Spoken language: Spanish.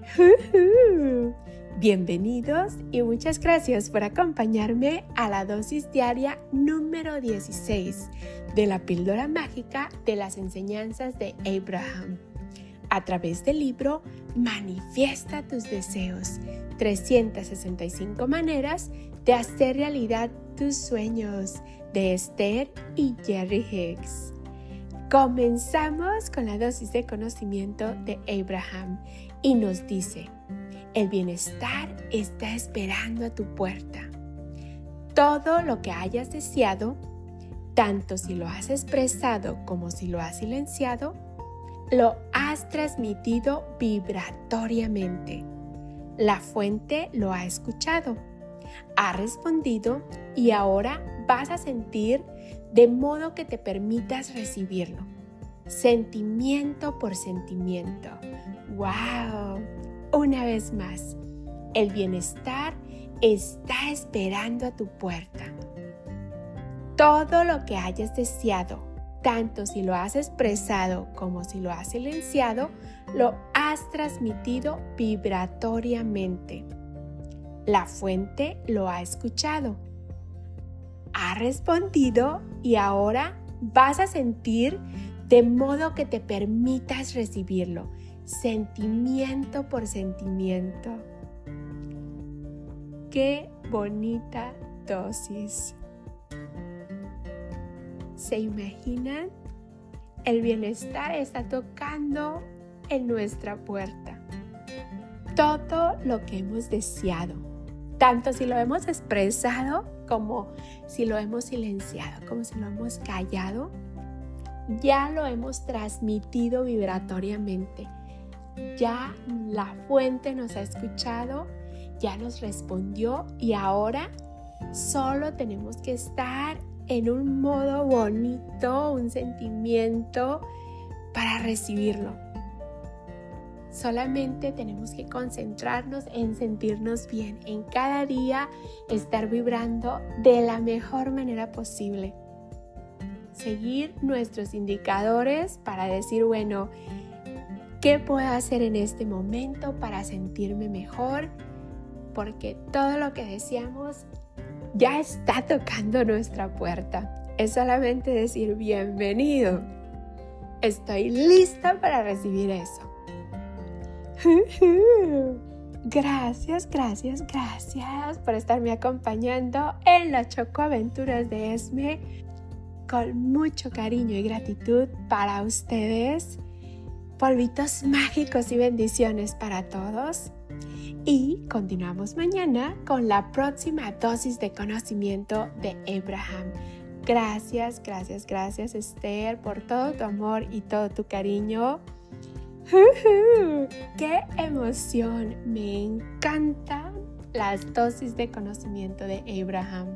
Bienvenidos y muchas gracias por acompañarme a la dosis diaria número 16 de la píldora mágica de las enseñanzas de Abraham. A través del libro Manifiesta tus deseos, 365 maneras de hacer realidad tus sueños, de Esther y Jerry Hicks. Comenzamos con la dosis de conocimiento de Abraham y nos dice, el bienestar está esperando a tu puerta. Todo lo que hayas deseado, tanto si lo has expresado como si lo has silenciado, lo has transmitido vibratoriamente. La fuente lo ha escuchado, ha respondido y ahora vas a sentir de modo que te permitas recibirlo, sentimiento por sentimiento. ¡Wow! Una vez más, el bienestar está esperando a tu puerta. Todo lo que hayas deseado, tanto si lo has expresado como si lo has silenciado, lo has transmitido vibratoriamente. La fuente lo ha escuchado ha respondido y ahora vas a sentir de modo que te permitas recibirlo, sentimiento por sentimiento. Qué bonita dosis. ¿Se imaginan? El bienestar está tocando en nuestra puerta. Todo lo que hemos deseado, tanto si lo hemos expresado como si lo hemos silenciado, como si lo hemos callado, ya lo hemos transmitido vibratoriamente. Ya la fuente nos ha escuchado, ya nos respondió y ahora solo tenemos que estar en un modo bonito, un sentimiento para recibirlo. Solamente tenemos que concentrarnos en sentirnos bien, en cada día estar vibrando de la mejor manera posible. Seguir nuestros indicadores para decir, bueno, ¿qué puedo hacer en este momento para sentirme mejor? Porque todo lo que deseamos ya está tocando nuestra puerta. Es solamente decir, bienvenido. Estoy lista para recibir eso. Gracias, gracias, gracias por estarme acompañando en las Chocoaventuras de Esme. Con mucho cariño y gratitud para ustedes. Polvitos mágicos y bendiciones para todos. Y continuamos mañana con la próxima dosis de conocimiento de Abraham. Gracias, gracias, gracias Esther por todo tu amor y todo tu cariño. ¡Qué emoción! Me encantan las dosis de conocimiento de Abraham.